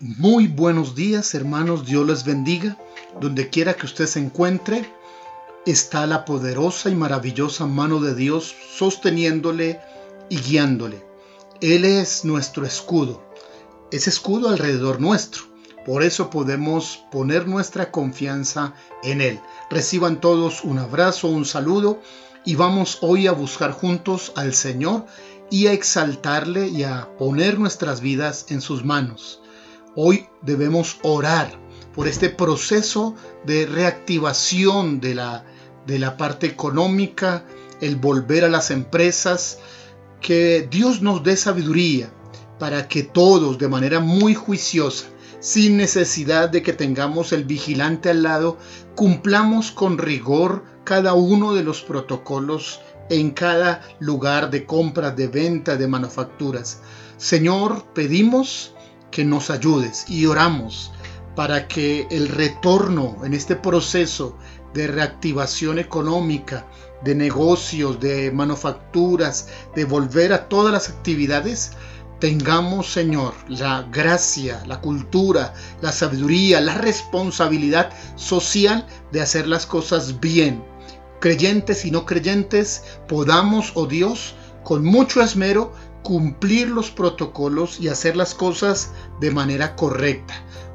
Muy buenos días, hermanos. Dios les bendiga. Donde quiera que usted se encuentre, está la poderosa y maravillosa mano de Dios sosteniéndole y guiándole. Él es nuestro escudo. Ese escudo alrededor nuestro. Por eso podemos poner nuestra confianza en Él. Reciban todos un abrazo, un saludo y vamos hoy a buscar juntos al Señor y a exaltarle y a poner nuestras vidas en sus manos. Hoy debemos orar por este proceso de reactivación de la, de la parte económica, el volver a las empresas, que Dios nos dé sabiduría para que todos de manera muy juiciosa, sin necesidad de que tengamos el vigilante al lado, cumplamos con rigor cada uno de los protocolos en cada lugar de compra, de venta, de manufacturas. Señor, pedimos que nos ayudes y oramos para que el retorno en este proceso de reactivación económica, de negocios, de manufacturas, de volver a todas las actividades, tengamos, Señor, la gracia, la cultura, la sabiduría, la responsabilidad social de hacer las cosas bien. Creyentes y no creyentes, podamos, oh Dios, con mucho esmero, cumplir los protocolos y hacer las cosas de manera correcta.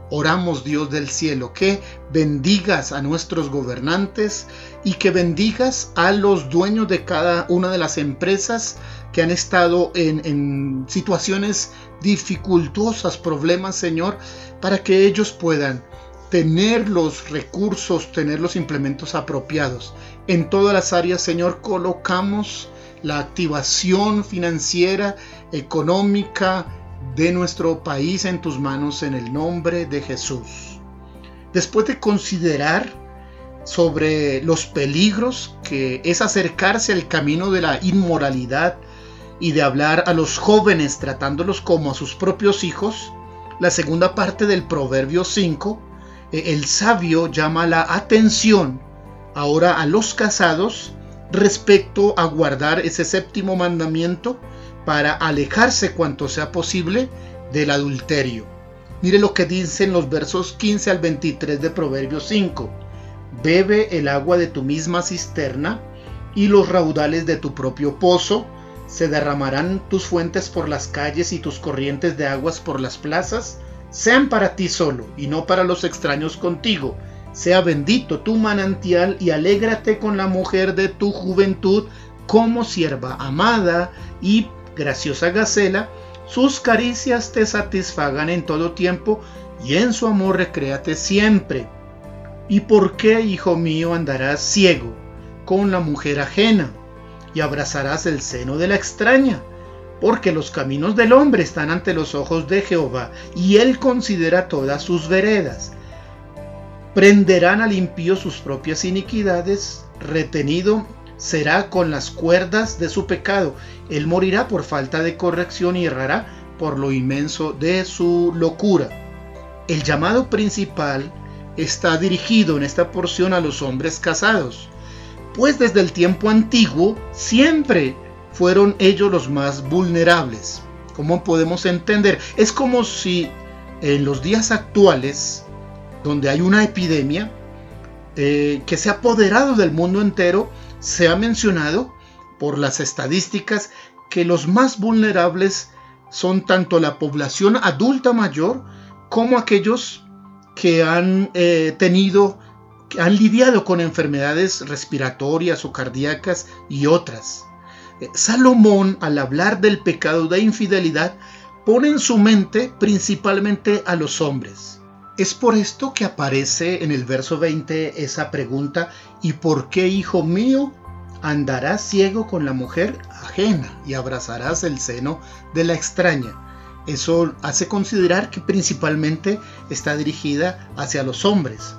Oramos Dios del cielo que bendigas a nuestros gobernantes y que bendigas a los dueños de cada una de las empresas que han estado en, en situaciones dificultosas, problemas, Señor, para que ellos puedan tener los recursos, tener los implementos apropiados. En todas las áreas, Señor, colocamos la activación financiera, económica de nuestro país en tus manos en el nombre de Jesús. Después de considerar sobre los peligros que es acercarse al camino de la inmoralidad y de hablar a los jóvenes tratándolos como a sus propios hijos, la segunda parte del Proverbio 5, eh, el sabio llama la atención ahora a los casados respecto a guardar ese séptimo mandamiento para alejarse cuanto sea posible del adulterio. Mire lo que dicen los versos 15 al 23 de Proverbios 5. Bebe el agua de tu misma cisterna y los raudales de tu propio pozo. Se derramarán tus fuentes por las calles y tus corrientes de aguas por las plazas. Sean para ti solo y no para los extraños contigo sea bendito tu manantial y alégrate con la mujer de tu juventud como sierva amada y graciosa gacela. Sus caricias te satisfagan en todo tiempo y en su amor recréate siempre. ¿Y por qué, hijo mío, andarás ciego con la mujer ajena y abrazarás el seno de la extraña? Porque los caminos del hombre están ante los ojos de Jehová y él considera todas sus veredas prenderán al impío sus propias iniquidades, retenido será con las cuerdas de su pecado. Él morirá por falta de corrección y errará por lo inmenso de su locura. El llamado principal está dirigido en esta porción a los hombres casados, pues desde el tiempo antiguo siempre fueron ellos los más vulnerables. ¿Cómo podemos entender? Es como si en los días actuales donde hay una epidemia eh, que se ha apoderado del mundo entero, se ha mencionado por las estadísticas que los más vulnerables son tanto la población adulta mayor como aquellos que han eh, tenido, que han lidiado con enfermedades respiratorias o cardíacas y otras. Eh, Salomón, al hablar del pecado de infidelidad, pone en su mente principalmente a los hombres. Es por esto que aparece en el verso 20 esa pregunta, ¿y por qué, hijo mío, andarás ciego con la mujer ajena y abrazarás el seno de la extraña? Eso hace considerar que principalmente está dirigida hacia los hombres.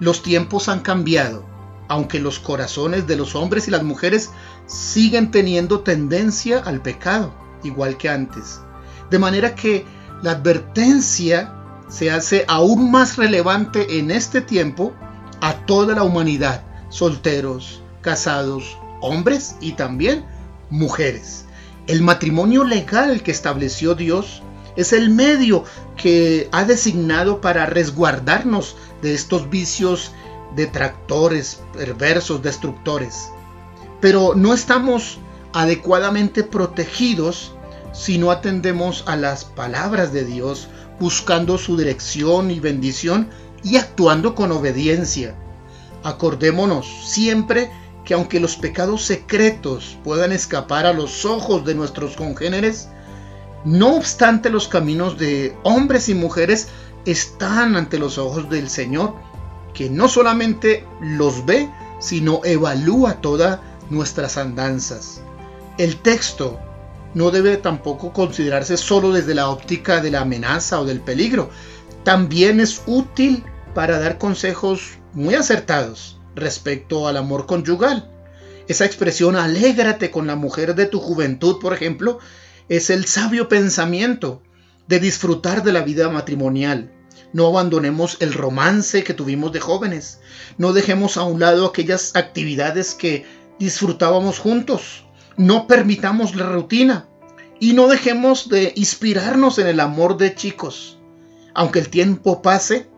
Los tiempos han cambiado, aunque los corazones de los hombres y las mujeres siguen teniendo tendencia al pecado, igual que antes. De manera que la advertencia se hace aún más relevante en este tiempo a toda la humanidad, solteros, casados, hombres y también mujeres. El matrimonio legal que estableció Dios Es el medio que ha designado para resguardarnos de estos vicios detractores, perversos, destructores. Pero no estamos adecuadamente protegidos si no atendemos a las palabras de Dios, buscando su dirección y bendición y actuando con obediencia. Acordémonos siempre que aunque los pecados secretos puedan escapar a los ojos de nuestros congéneres, no obstante los caminos de hombres y mujeres están ante los ojos del Señor, que no solamente los ve, sino evalúa todas nuestras andanzas. El texto no debe tampoco considerarse solo desde la óptica de la amenaza o del peligro. También es útil para dar consejos muy acertados respecto al amor conyugal. Esa expresión alégrate con la mujer de tu juventud, por ejemplo, es el sabio pensamiento de disfrutar de la vida matrimonial. No abandonemos el romance que tuvimos de jóvenes. No dejemos a un lado aquellas actividades que disfrutábamos juntos. No permitamos la rutina. Y no dejemos de inspirarnos en el amor de chicos. Aunque el tiempo pase,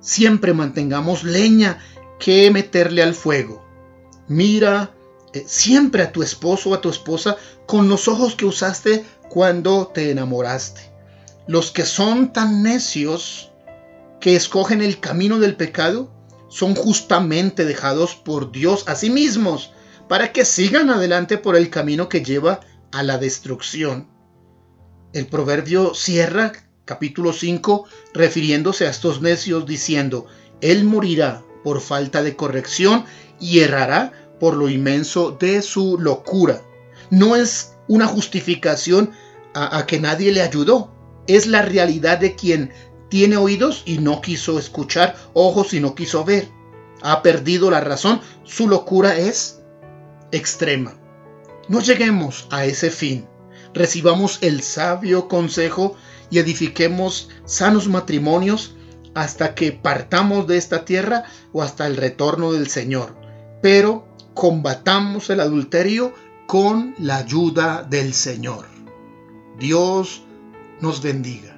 siempre mantengamos leña que meterle al fuego. Mira eh, siempre a tu esposo o a tu esposa con los ojos que usaste cuando te enamoraste. Los que son tan necios que escogen el camino del pecado son justamente dejados por Dios a sí mismos para que sigan adelante por el camino que lleva a la destrucción. El proverbio cierra capítulo 5 refiriéndose a estos necios diciendo, Él morirá por falta de corrección y errará por lo inmenso de su locura. No es una justificación a, que nadie le ayudó, es la realidad de quien tiene oídos y no quiso escuchar, ojos y no quiso ver. Ha perdido la razón, su locura es extrema. No lleguemos a ese fin. Recibamos el sabio consejo y edifiquemos sanos matrimonios hasta que partamos de esta tierra o hasta el retorno del Señor. Pero combatamos el adulterio con la ayuda del Señor. Dios nos bendiga.